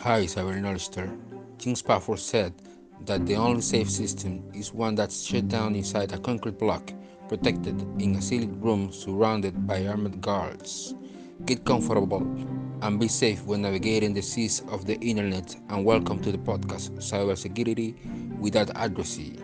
Hi, Cyber Knowledge King Spafford said that the only safe system is one that's shut down inside a concrete block, protected in a sealed room surrounded by armed guards. Get comfortable and be safe when navigating the seas of the internet. And welcome to the podcast Cybersecurity Without Addressing.